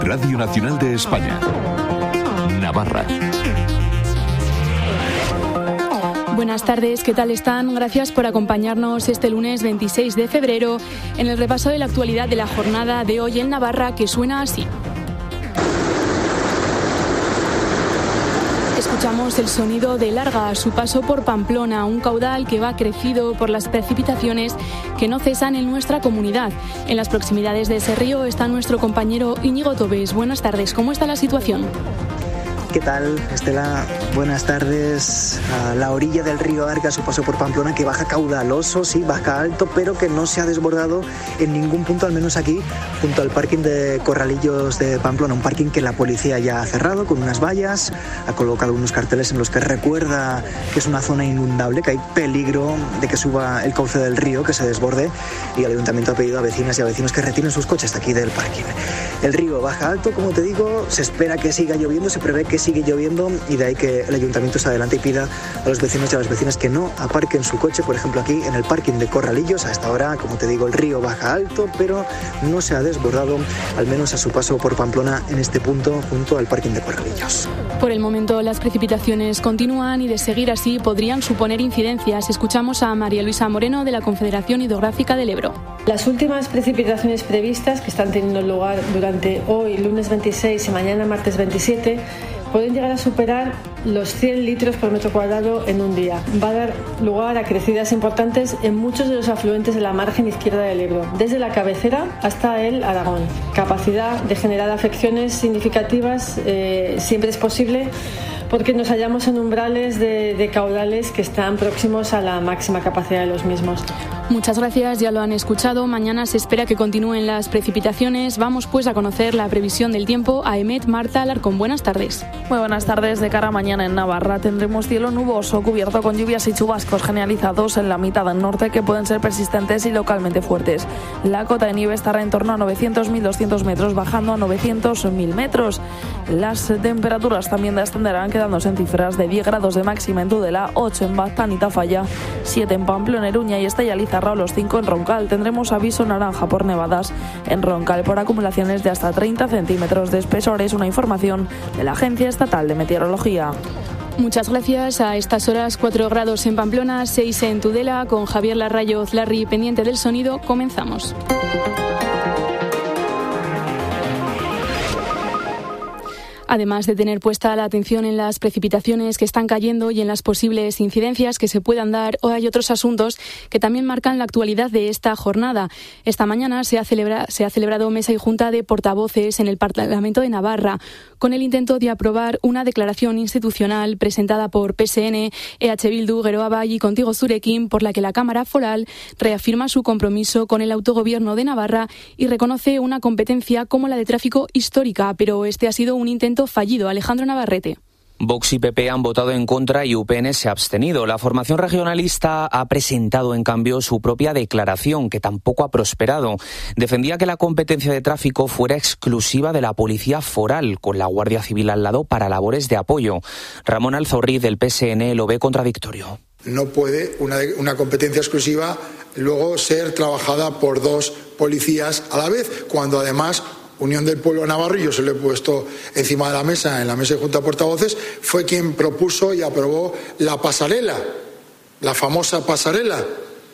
Radio Nacional de España. Navarra. Buenas tardes, ¿qué tal están? Gracias por acompañarnos este lunes 26 de febrero en el repaso de la actualidad de la jornada de hoy en Navarra que suena así. Escuchamos el sonido de larga su paso por Pamplona, un caudal que va crecido por las precipitaciones que no cesan en nuestra comunidad. En las proximidades de ese río está nuestro compañero Íñigo Tobes. Buenas tardes, ¿cómo está la situación? ¿Qué tal, Estela? Buenas tardes. A la orilla del río Arga, su paso por Pamplona, que baja caudaloso, sí, baja alto, pero que no se ha desbordado en ningún punto, al menos aquí, junto al parking de Corralillos de Pamplona, un parking que la policía ya ha cerrado con unas vallas, ha colocado unos carteles en los que recuerda que es una zona inundable, que hay peligro de que suba el cauce del río, que se desborde, y el ayuntamiento ha pedido a vecinas y a vecinos que retiren sus coches de aquí del parking. El río baja alto, como te digo, se espera que siga lloviendo, se prevé que sigue lloviendo y de ahí que el ayuntamiento se adelante y pida a los vecinos y a las vecinas que no aparquen su coche, por ejemplo aquí en el parking de Corralillos. A esta hora, como te digo, el río baja alto, pero no se ha desbordado, al menos a su paso por Pamplona en este punto junto al parking de Corralillos. Por el momento las precipitaciones continúan y de seguir así podrían suponer incidencias. Escuchamos a María Luisa Moreno de la Confederación Hidrográfica del Ebro. Las últimas precipitaciones previstas que están teniendo lugar durante hoy, lunes 26 y mañana, martes 27, pueden llegar a superar los 100 litros por metro cuadrado en un día. Va a dar lugar a crecidas importantes en muchos de los afluentes de la margen izquierda del Ebro, desde la cabecera hasta el Aragón. Capacidad de generar afecciones significativas eh, siempre es posible porque nos hallamos en umbrales de, de caudales que están próximos a la máxima capacidad de los mismos. Muchas gracias, ya lo han escuchado. Mañana se espera que continúen las precipitaciones. Vamos pues a conocer la previsión del tiempo a Emet Marta Alarcón. Buenas tardes. Muy buenas tardes. De cara a mañana en Navarra tendremos cielo nuboso cubierto con lluvias y chubascos generalizados en la mitad del norte que pueden ser persistentes y localmente fuertes. La cota de nieve estará en torno a 900-1.200 metros, bajando a 900-1.000 metros. Las temperaturas también descenderán quedándose en cifras de 10 grados de máxima en Tudela, 8 en Baztán y Tafalla, 7 en Pamplona, Eruña y Estella Lizarra, los 5 en Roncal. Tendremos aviso naranja por nevadas en Roncal por acumulaciones de hasta 30 centímetros de espesor. Es una información de la Agencia Estatal de Meteorología. Muchas gracias. A estas horas 4 grados en Pamplona, 6 en Tudela, con Javier Larrayoz Larry pendiente del sonido. Comenzamos. Además de tener puesta la atención en las precipitaciones que están cayendo y en las posibles incidencias que se puedan dar, hay otros asuntos que también marcan la actualidad de esta jornada. Esta mañana se ha, se ha celebrado mesa y junta de portavoces en el Parlamento de Navarra, con el intento de aprobar una declaración institucional presentada por PSN, EH Bildu, Geroa y Contigo Zurekin, por la que la Cámara Foral reafirma su compromiso con el autogobierno de Navarra y reconoce una competencia como la de tráfico histórica, pero este ha sido un intento fallido. Alejandro Navarrete. Vox y PP han votado en contra y UPN se ha abstenido. La formación regionalista ha presentado, en cambio, su propia declaración, que tampoco ha prosperado. Defendía que la competencia de tráfico fuera exclusiva de la Policía Foral, con la Guardia Civil al lado para labores de apoyo. Ramón Alzorri, del PSN, lo ve contradictorio. No puede una, una competencia exclusiva luego ser trabajada por dos policías a la vez, cuando además Unión del Pueblo Navarro, y yo se lo he puesto encima de la mesa, en la mesa de Junta de Portavoces, fue quien propuso y aprobó la pasarela, la famosa pasarela.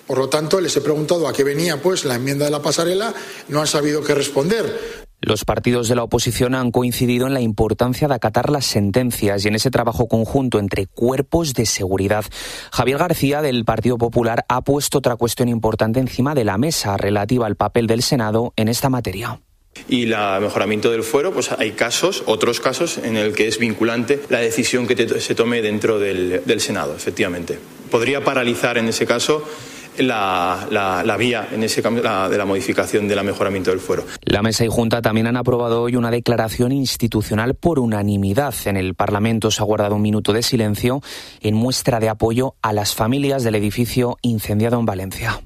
Por lo tanto, les he preguntado a qué venía pues la enmienda de la pasarela, no han sabido qué responder. Los partidos de la oposición han coincidido en la importancia de acatar las sentencias y en ese trabajo conjunto entre cuerpos de seguridad. Javier García, del Partido Popular, ha puesto otra cuestión importante encima de la mesa relativa al papel del Senado en esta materia. Y el mejoramiento del fuero, pues hay casos, otros casos, en el que es vinculante la decisión que se tome dentro del, Senado, efectivamente. Podría paralizar en ese caso la, vía en ese cambio de la modificación del mejoramiento del fuero. La mesa y junta también han aprobado hoy una declaración institucional por unanimidad. En el Parlamento se ha guardado un minuto de silencio en muestra de apoyo a las familias del edificio incendiado en Valencia.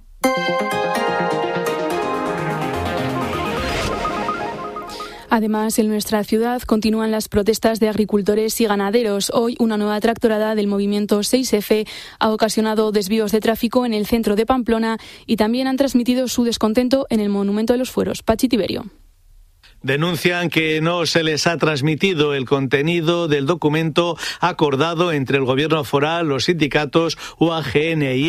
Además, en nuestra ciudad continúan las protestas de agricultores y ganaderos. Hoy, una nueva tractorada del movimiento 6F ha ocasionado desvíos de tráfico en el centro de Pamplona y también han transmitido su descontento en el Monumento de los Fueros. Pachi Tiberio. Denuncian que no se les ha transmitido el contenido del documento acordado entre el Gobierno foral, los sindicatos UAGN y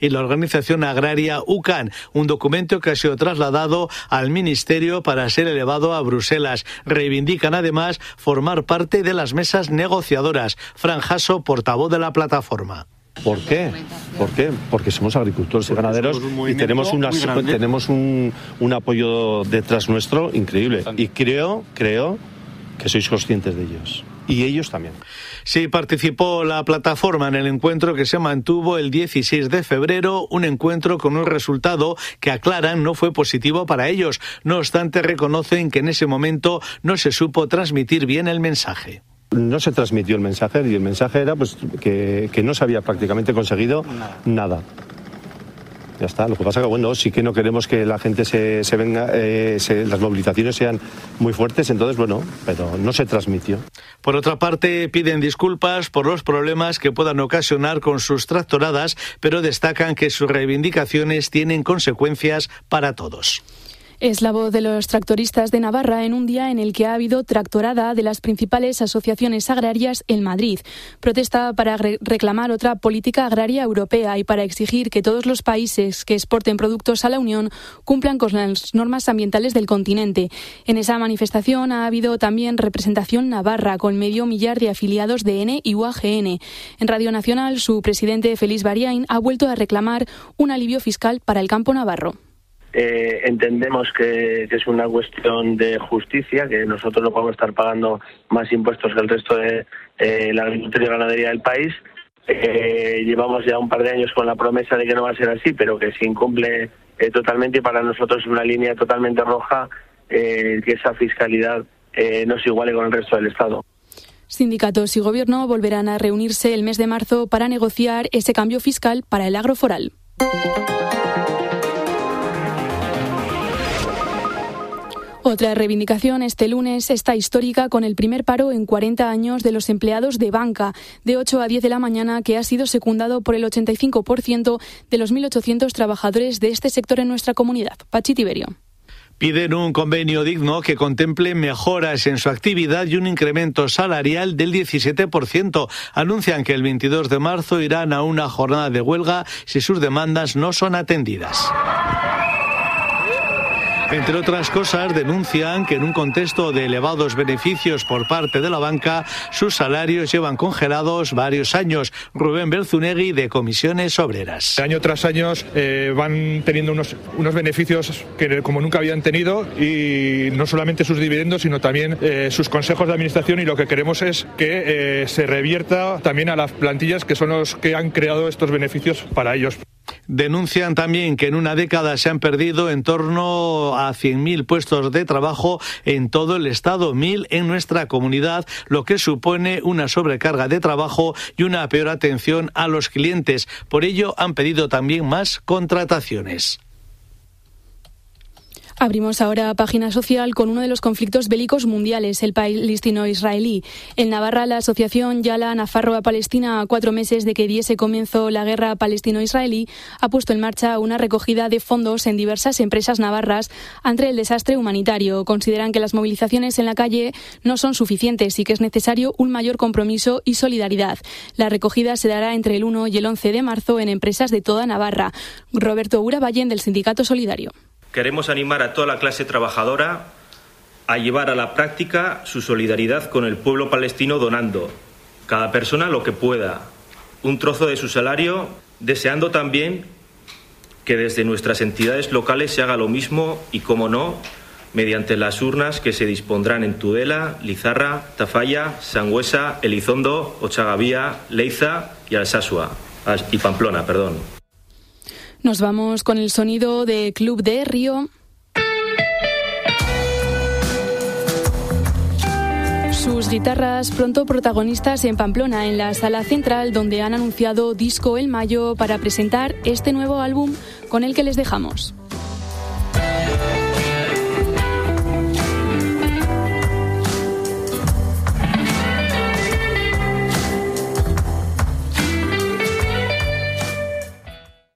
y la organización agraria UCAN, un documento que ha sido trasladado al Ministerio para ser elevado a Bruselas. Reivindican además formar parte de las mesas negociadoras. Franjaso, portavoz de la plataforma. ¿Por qué? ¿Por qué? Porque somos agricultores y ganaderos y tenemos, tenemos un, un, apoyo detrás nuestro increíble. Y creo, creo que sois conscientes de ellos. Y ellos también. Sí, participó la plataforma en el encuentro que se mantuvo el 16 de febrero, un encuentro con un resultado que aclaran no fue positivo para ellos. No obstante, reconocen que en ese momento no se supo transmitir bien el mensaje. No se transmitió el mensaje y el mensaje era pues, que, no se había prácticamente conseguido nada. Ya está. Lo que pasa que, bueno, sí que no queremos que la gente se, venga, eh, las movilizaciones sean muy fuertes, entonces, bueno, pero no se transmitió. Por otra parte, piden disculpas por los problemas que puedan ocasionar con sus tractoradas, pero destacan que sus reivindicaciones tienen consecuencias para todos. Es la voz de los tractoristas de Navarra en un día en el que ha habido tractorada de las principales asociaciones agrarias en Madrid. Protesta para reclamar otra política agraria europea y para exigir que todos los países que exporten productos a la Unión cumplan con las normas ambientales del continente. En esa manifestación ha habido también representación navarra con medio millar de afiliados de N y UAGN. En Radio Nacional, su presidente Félix Bariain ha vuelto a reclamar un alivio fiscal para el campo navarro. Eh, entendemos que, es una cuestión de justicia, que nosotros no podemos estar pagando más impuestos que el resto de eh, la agricultura y ganadería del país. Eh, llevamos ya un par de años con la promesa de que no va a ser así, pero que se incumple totalmente y para nosotros es una línea totalmente roja que esa fiscalidad no se iguale con el resto del Estado. Sindicatos y Gobierno volverán a reunirse el mes de marzo para negociar ese cambio fiscal para el agroforal. Otra reivindicación este lunes está histórica con el primer paro en 40 años de los empleados de banca, de 8 a 10 de la mañana, que ha sido secundado por el 85% de los 1.800 trabajadores de este sector en nuestra comunidad. Pachi Tiberio. Piden un convenio digno que contemple mejoras en su actividad y un incremento salarial del 17%. Anuncian que el 22 de marzo irán a una jornada de huelga si sus demandas no son atendidas. Entre otras cosas, denuncian que en un contexto de elevados beneficios por parte de la banca, sus salarios llevan congelados varios años. Rubén Berzunegui, de Comisiones Obreras. Año tras año eh, van teniendo unos, unos beneficios que como nunca habían tenido y no solamente sus dividendos, sino también eh, sus consejos de administración y lo que queremos es que eh, se revierta también a las plantillas que son los que han creado estos beneficios para ellos. Denuncian también que en una década se han perdido en torno a 100.000 puestos de trabajo en todo el Estado, 1.000 en nuestra comunidad, lo que supone una sobrecarga de trabajo y una peor atención a los clientes. Por ello, han pedido también más contrataciones. Abrimos ahora página social con uno de los conflictos bélicos mundiales, el palestino-israelí. En Navarra, la asociación Yala Nafarroa Palestina, a cuatro meses de que diese comienzo la guerra palestino-israelí, ha puesto en marcha una recogida de fondos en diversas empresas navarras ante el desastre humanitario. Consideran que las movilizaciones en la calle no son suficientes y que es necesario un mayor compromiso y solidaridad. La recogida se dará entre el 1 y el 11 de marzo en empresas de toda Navarra. Roberto Uravallen, del Sindicato Solidario. Queremos animar a toda la clase trabajadora a llevar a la práctica su solidaridad con el pueblo palestino donando, cada persona lo que pueda, un trozo de su salario, deseando también que desde nuestras entidades locales se haga lo mismo y, como no, mediante las urnas que se dispondrán en Tudela, Lizarra, Tafalla, Sangüesa, Elizondo, Ochagavía, Leiza y Alsasua, y Pamplona, perdón. Nos vamos con el sonido de Club de Río. Sus guitarras pronto protagonistas en Pamplona, en la sala central, donde han anunciado disco el mayo para presentar este nuevo álbum con el que les dejamos.